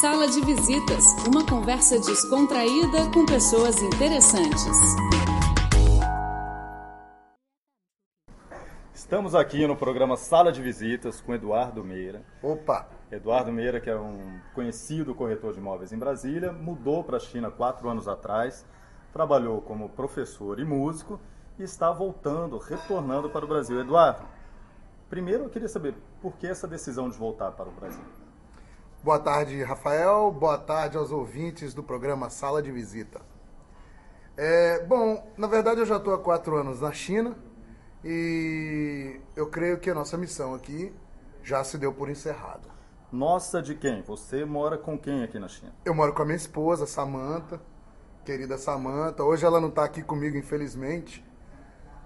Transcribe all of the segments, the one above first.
Sala de Visitas, uma conversa descontraída com pessoas interessantes. Estamos aqui no programa Sala de Visitas com Eduardo Meira. Opa! Eduardo Meira, que é um conhecido corretor de imóveis em Brasília, mudou para a China quatro anos atrás, trabalhou como professor e músico e está voltando, retornando para o Brasil. Eduardo, primeiro eu queria saber por que essa decisão de voltar para o Brasil? Boa tarde, Rafael. Boa tarde aos ouvintes do programa Sala de Visita. É, bom, na verdade eu já estou há quatro anos na China e eu creio que a nossa missão aqui já se deu por encerrada. Nossa de quem? Você mora com quem aqui na China? Eu moro com a minha esposa, Samantha, querida Samantha. Hoje ela não está aqui comigo, infelizmente,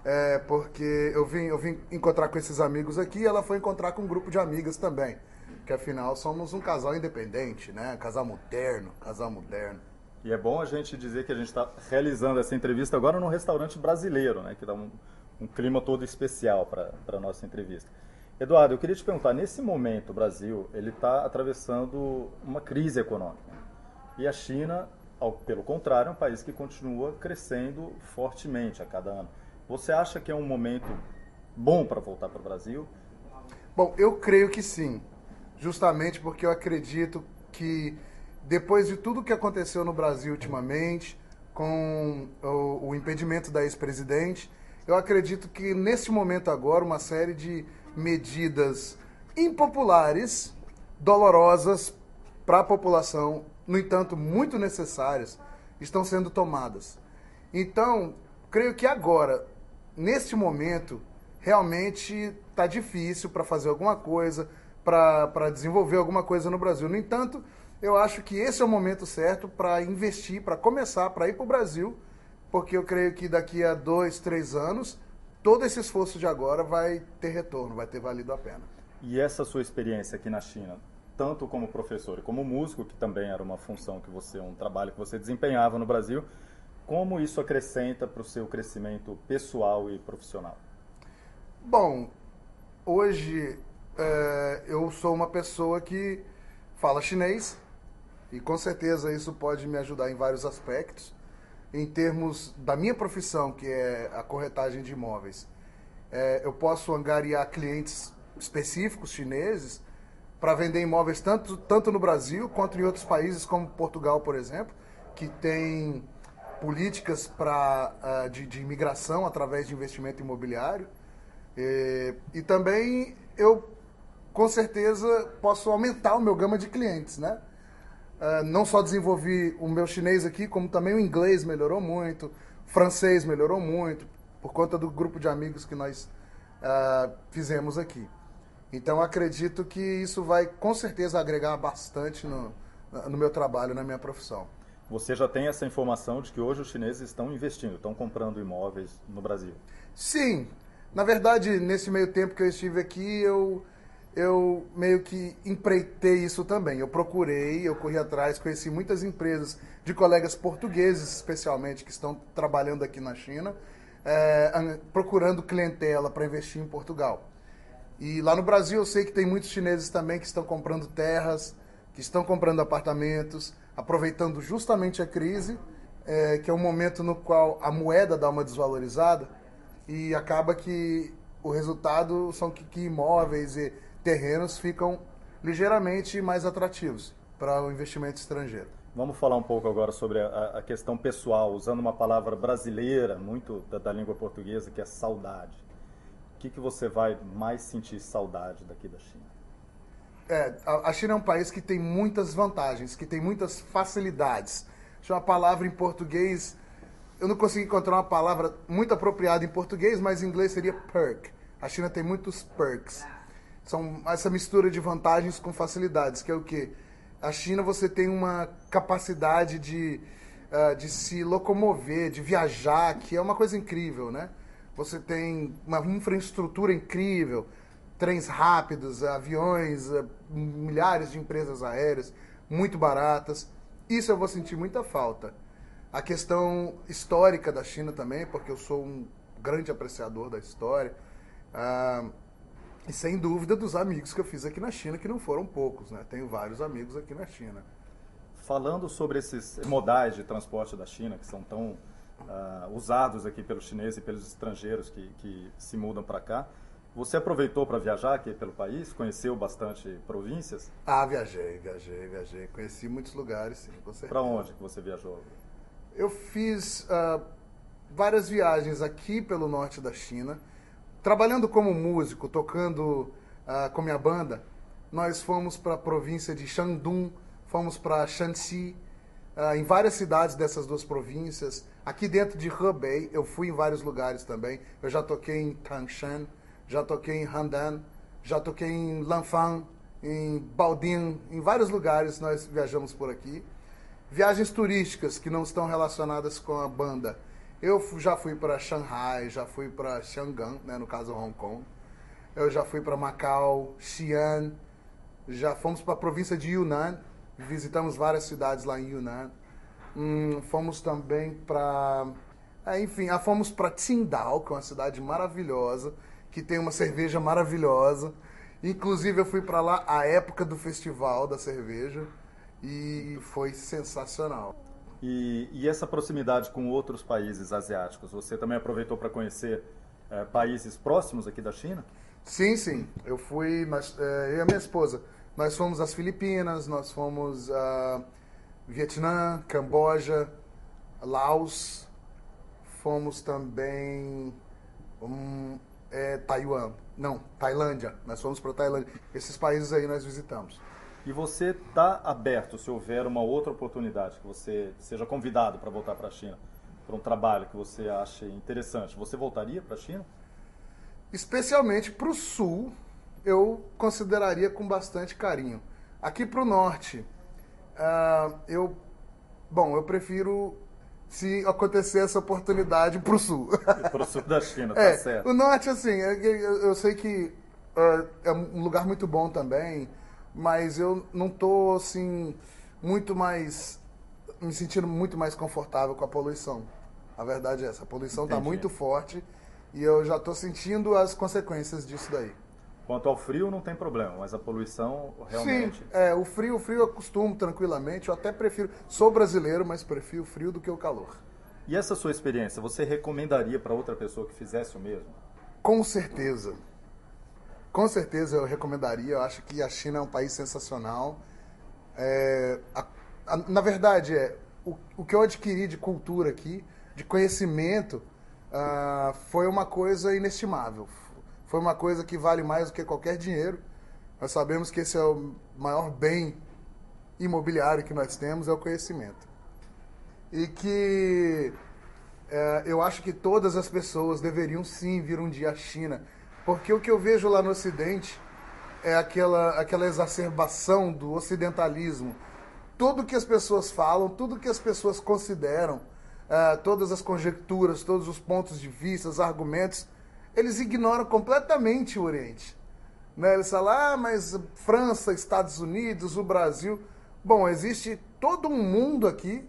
é, porque eu vim, eu vim encontrar com esses amigos aqui e ela foi encontrar com um grupo de amigas também que afinal somos um casal independente, né? Casal moderno, casal moderno. E é bom a gente dizer que a gente está realizando essa entrevista agora num restaurante brasileiro, né? Que dá um, um clima todo especial para a nossa entrevista. Eduardo, eu queria te perguntar, nesse momento o Brasil ele está atravessando uma crise econômica. E a China, ao, pelo contrário, é um país que continua crescendo fortemente a cada ano. Você acha que é um momento bom para voltar para o Brasil? Bom, eu creio que sim justamente porque eu acredito que depois de tudo que aconteceu no Brasil ultimamente, com o, o impedimento da ex-presidente, eu acredito que nesse momento agora uma série de medidas impopulares, dolorosas para a população, no entanto muito necessárias, estão sendo tomadas. Então, creio que agora, neste momento, realmente está difícil para fazer alguma coisa, para desenvolver alguma coisa no Brasil. No entanto, eu acho que esse é o momento certo para investir, para começar, para ir para o Brasil, porque eu creio que daqui a dois, três anos, todo esse esforço de agora vai ter retorno, vai ter valido a pena. E essa sua experiência aqui na China, tanto como professor e como músico, que também era uma função que você, um trabalho que você desempenhava no Brasil, como isso acrescenta para o seu crescimento pessoal e profissional? Bom, hoje é, eu sou uma pessoa que fala chinês e com certeza isso pode me ajudar em vários aspectos. Em termos da minha profissão, que é a corretagem de imóveis, é, eu posso angariar clientes específicos chineses para vender imóveis tanto, tanto no Brasil quanto em outros países, como Portugal, por exemplo, que tem políticas pra, uh, de, de imigração através de investimento imobiliário. E, e também eu com certeza posso aumentar o meu gama de clientes, né? Uh, não só desenvolvi o meu chinês aqui, como também o inglês melhorou muito, francês melhorou muito, por conta do grupo de amigos que nós uh, fizemos aqui. Então acredito que isso vai com certeza agregar bastante no, no meu trabalho, na minha profissão. Você já tem essa informação de que hoje os chineses estão investindo, estão comprando imóveis no Brasil? Sim. Na verdade, nesse meio tempo que eu estive aqui, eu eu meio que empreitei isso também. Eu procurei, eu corri atrás, conheci muitas empresas de colegas portugueses, especialmente, que estão trabalhando aqui na China, é, procurando clientela para investir em Portugal. E lá no Brasil eu sei que tem muitos chineses também que estão comprando terras, que estão comprando apartamentos, aproveitando justamente a crise, é, que é um momento no qual a moeda dá uma desvalorizada e acaba que o resultado são que, que imóveis e terrenos ficam ligeiramente mais atrativos para o investimento estrangeiro. Vamos falar um pouco agora sobre a, a questão pessoal, usando uma palavra brasileira, muito da, da, língua portuguesa, que é saudade. O que, que você vai mais sentir saudade daqui da China? É, a, a China é um país que tem muitas vantagens, que tem muitas facilidades. Deixa uma palavra em português, eu não consegui encontrar uma palavra muito apropriada em português, mas em inglês seria perk. A China tem muitos perks são essa mistura de vantagens com facilidades, que é o que a China você tem uma capacidade de, uh, de se locomover, de viajar, que é uma coisa incrível, né? Você tem uma infraestrutura incrível, trens rápidos, aviões, uh, milhares de empresas aéreas muito baratas. Isso eu vou sentir muita falta. A questão histórica da China também, porque eu sou um grande apreciador da história. Uh, e sem dúvida dos amigos que eu fiz aqui na China, que não foram poucos, né? Tenho vários amigos aqui na China. falando sobre esses modais de transporte da China, que são tão uh, usados aqui pelos chineses e pelos estrangeiros que, que se mudam para cá, você aproveitou para viajar aqui pelo país? Conheceu bastante províncias? Ah, viajei, viajei, viajei. Conheci muitos lugares, sim, com certeza. Para onde que você viajou? Eu fiz uh, várias viagens aqui pelo norte da China. Trabalhando como músico, tocando uh, com minha banda, nós fomos para a província de Shandong, fomos para Shanxi, uh, em várias cidades dessas duas províncias. Aqui dentro de Hebei, eu fui em vários lugares também. Eu já toquei em Tangshan, já toquei em Handan, já toquei em Lanfang, em Baoding, em vários lugares nós viajamos por aqui. Viagens turísticas que não estão relacionadas com a banda. Eu já fui para Shanghai, já fui para Xangan, né, no caso Hong Kong. Eu já fui para Macau, Xi'an, já fomos para a província de Yunnan, visitamos várias cidades lá em Yunnan. Hum, fomos também para. É, enfim, ah, fomos para Tsingtao, que é uma cidade maravilhosa que tem uma cerveja maravilhosa. Inclusive eu fui para lá a época do festival da cerveja e foi sensacional. E, e, essa proximidade com outros países asiáticos, você também aproveitou para conhecer é, países próximos aqui da China? Sim, sim. Eu fui, nós, é, eu e a minha esposa, nós fomos às Filipinas, nós fomos a Vietnã, Camboja, Laos, fomos também um, é, Taiwan. Não, Tailândia. Nós fomos para Tailândia. Esses países aí nós visitamos. E você está aberto, se houver uma outra oportunidade, que você seja convidado para voltar para a China, para um trabalho que você ache interessante, você voltaria para a China? Especialmente para o sul, eu consideraria com bastante carinho. Aqui para o norte, uh, eu, bom, eu prefiro se acontecer essa oportunidade para o sul. Para o sul da China, tá é, certo. O norte, assim, é eu, sei que uh, é um lugar muito bom também, mas eu não estou, assim, muito mais. me sentindo muito mais confortável com a poluição. A verdade é essa. A poluição está muito forte e eu já estou sentindo as consequências disso daí. Quanto ao frio, não tem problema, mas a poluição realmente. Sim, é, o frio, o frio eu acostumo tranquilamente. Eu até prefiro. Sou brasileiro, mas prefiro o frio do que o calor. E essa sua experiência, você recomendaria para outra pessoa que fizesse o mesmo? Com certeza. Com certeza eu recomendaria. Eu acho que a China é um país sensacional. É, a, a, na verdade, é, o, o que eu adquiri de cultura aqui, de conhecimento, uh, foi uma coisa inestimável foi uma coisa que vale mais do que qualquer dinheiro. Nós sabemos que esse é o maior bem imobiliário que nós temos, é o conhecimento. E que é, eu acho que todas as pessoas deveriam sim vir um dia à China, porque o que eu vejo lá no Ocidente é aquela, aquela exacerbação do ocidentalismo. Tudo que as pessoas falam, tudo que as pessoas consideram, é, todas as conjecturas, todos os pontos de vista, os argumentos, eles ignoram completamente o Oriente. Né? Eles falam, ah, mas França, Estados Unidos, o Brasil. Bom, existe todo um mundo aqui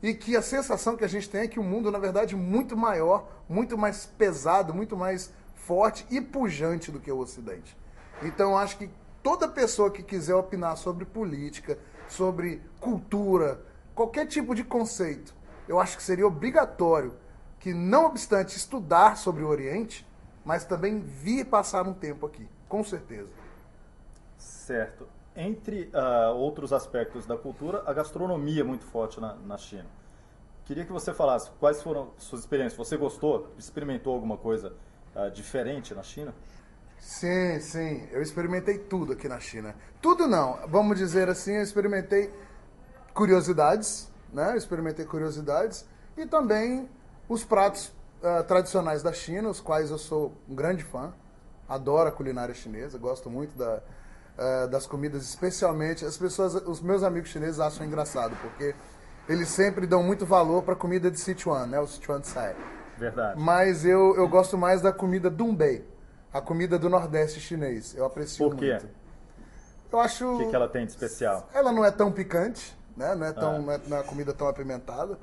e que a sensação que a gente tem é que o mundo, na verdade, é muito maior, muito mais pesado, muito mais forte e pujante do que o Ocidente. Então, acho que toda pessoa que quiser opinar sobre política, sobre cultura, qualquer tipo de conceito, eu acho que seria obrigatório que, não obstante estudar sobre o Oriente, mas também vir passar um tempo aqui, com certeza. Certo. Entre uh, outros aspectos da cultura, a gastronomia é muito forte na, na China. Queria que você falasse quais foram suas experiências. Você gostou? Experimentou alguma coisa uh, diferente na China? Sim, sim. Eu experimentei tudo aqui na China. Tudo não. Vamos dizer assim, eu experimentei curiosidades, né? Eu experimentei curiosidades e também os pratos uh, tradicionais da China, os quais eu sou um grande fã. Adoro a culinária chinesa, gosto muito da, uh, das comidas, especialmente as pessoas, os meus amigos chineses acham engraçado, porque eles sempre dão muito valor para a comida de Sichuan, né, o Sichuan Tsai. Verdade. Mas eu, eu gosto mais da comida Dumbei, a comida do Nordeste chinês. Eu aprecio muito. Por quê? muito. Eu acho. O que, que ela tem de especial? Ela não é tão picante, né? Não é tão, ah. não, é, não é uma comida tão apimentada.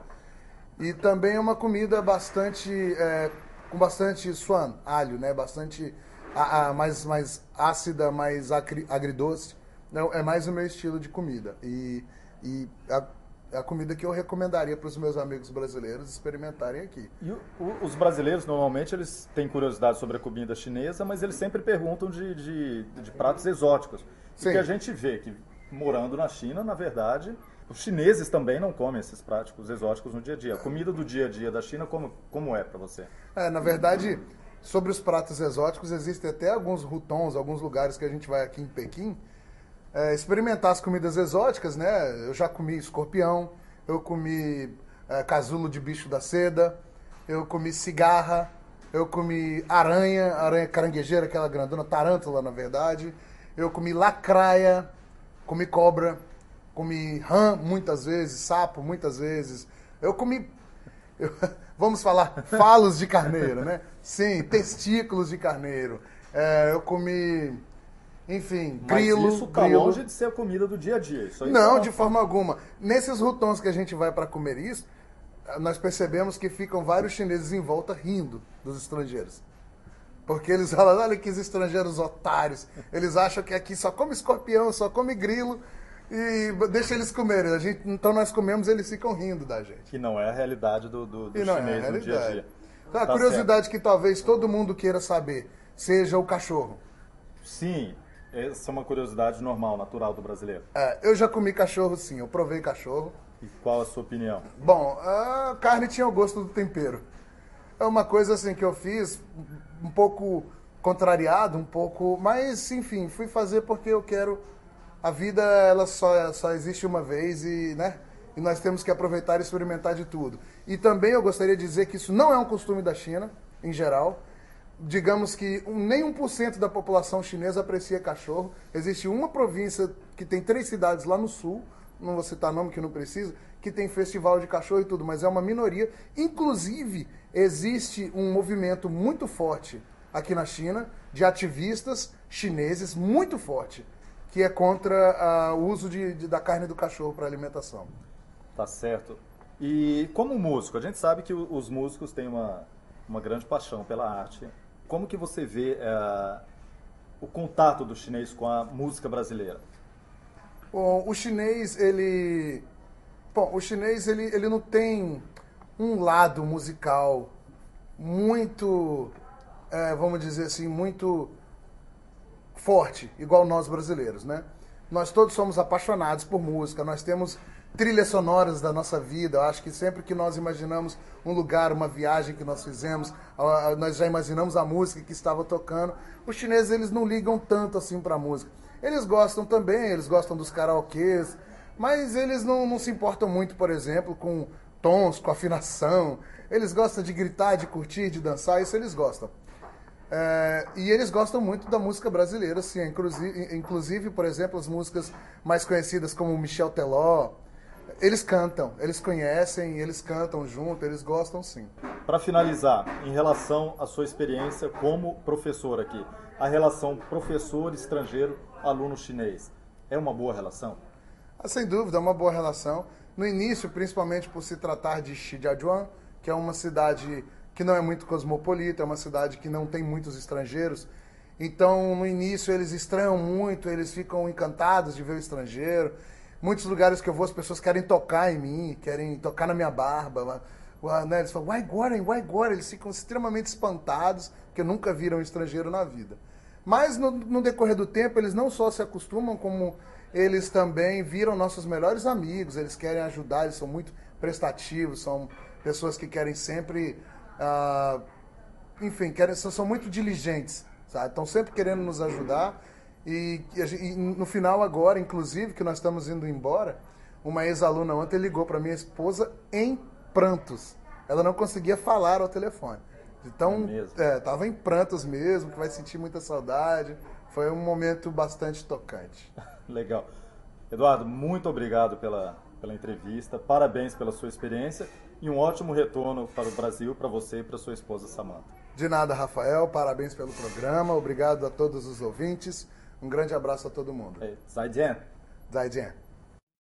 E também é uma comida bastante. É, com bastante suan, alho, né? Bastante. A, a, mais, mais ácida, mais agridoce. Não, é mais o meu estilo de comida. E E a, a comida que eu recomendaria para os meus amigos brasileiros experimentarem aqui. E o, o, os brasileiros, normalmente, eles têm curiosidade sobre a comida chinesa, mas eles sempre perguntam de, de, de pratos exóticos. Sim. E que a gente vê que, morando na China, na verdade, os chineses também não comem esses pratos exóticos no dia a dia. A comida do dia a dia da China, como, como é para você? É, na verdade, sobre os pratos exóticos, existem até alguns rutons, alguns lugares que a gente vai aqui em Pequim, é, experimentar as comidas exóticas, né? Eu já comi escorpião, eu comi é, casulo de bicho da seda, eu comi cigarra, eu comi aranha, aranha caranguejeira, aquela grandona, tarântula, na verdade. Eu comi lacraia, comi cobra, comi rã muitas vezes, sapo muitas vezes. Eu comi. Eu, vamos falar falos de carneiro, né? Sim, testículos de carneiro. É, eu comi. Enfim, Mas grilo. Isso tá grilo. longe de ser a comida do dia a dia. Isso não, é de forma alguma. Nesses rutons que a gente vai para comer isso, nós percebemos que ficam vários chineses em volta rindo dos estrangeiros. Porque eles falam, olha que estrangeiros otários. Eles acham que aqui só come escorpião, só come grilo e deixa eles comerem. A gente, então nós comemos eles ficam rindo da gente. Que não é a realidade do, do, do chinês é no dia a dia. Então, a tá curiosidade certo. que talvez todo mundo queira saber seja o cachorro. Sim, essa é uma curiosidade normal, natural do brasileiro. É, eu já comi cachorro sim, eu provei cachorro. E qual a sua opinião? Bom, a carne tinha o gosto do tempero. É uma coisa assim que eu fiz um pouco contrariado, um pouco, mas enfim, fui fazer porque eu quero a vida ela só só existe uma vez e, né? E nós temos que aproveitar e experimentar de tudo. E também eu gostaria de dizer que isso não é um costume da China, em geral. Digamos que nem 1% da população chinesa aprecia cachorro. Existe uma província que tem três cidades lá no sul, não vou citar nome que não precisa, que tem festival de cachorro e tudo, mas é uma minoria. Inclusive, existe um movimento muito forte aqui na China de ativistas chineses muito forte que é contra uh, o uso de, de, da carne do cachorro para alimentação. Tá certo. E como músico, a gente sabe que os músicos têm uma, uma grande paixão pela arte. Como que você vê uh, o contato do chinês com a música brasileira? Bom, o chinês, ele... Bom, o chinês, ele, ele não tem um lado musical muito, é, vamos dizer assim, muito forte, igual nós brasileiros, né? Nós todos somos apaixonados por música, nós temos trilhas sonoras da nossa vida. Eu acho que sempre que nós imaginamos um lugar, uma viagem que nós fizemos, nós já imaginamos a música que estava tocando. Os chineses eles não ligam tanto assim para a música. Eles gostam também, eles gostam dos karaokês, mas eles não, não se importam muito, por exemplo, com tons, com afinação. Eles gostam de gritar, de curtir, de dançar, isso eles gostam. É, e eles gostam muito da música brasileira, sim. Inclusive, inclusive, por exemplo, as músicas mais conhecidas como Michel Teló, eles cantam, eles conhecem, eles cantam junto, eles gostam sim. Para finalizar, em relação à sua experiência como professor aqui, a relação professor estrangeiro, aluno chinês, é uma boa relação? Ah, sem dúvida, é uma boa relação. No início, principalmente por se tratar de Shijiazhuang, que é uma cidade que não é muito cosmopolita, é uma cidade que não tem muitos estrangeiros. Então, no início, eles estranham muito, eles ficam encantados de ver o estrangeiro. Muitos lugares que eu vou, as pessoas querem tocar em mim, querem tocar na minha barba. Né? Eles falam, why Goren, why Goren? Eles ficam extremamente espantados, porque nunca viram um estrangeiro na vida. Mas, no, no decorrer do tempo, eles não só se acostumam, como eles também viram nossos melhores amigos, eles querem ajudar, eles são muito prestativos, são pessoas que querem sempre ah, enfim, querem, são muito diligentes, sabe? Estão sempre querendo nos ajudar. E, e, no final agora, inclusive, que nós estamos indo embora, uma ex-aluna ontem ligou para minha esposa em prantos. Ela não conseguia falar ao telefone. Então, é, tava em prantos mesmo, que vai sentir muita saudade. Foi um momento bastante tocante. Legal. Eduardo, muito obrigado pela, pela entrevista. Parabéns pela sua experiência e um ótimo retorno para o Brasil, para você e para sua esposa Samantha. De nada, Rafael. Parabéns pelo programa. Obrigado a todos os ouvintes. Um grande abraço a todo mundo. Zaijian. Zaijian.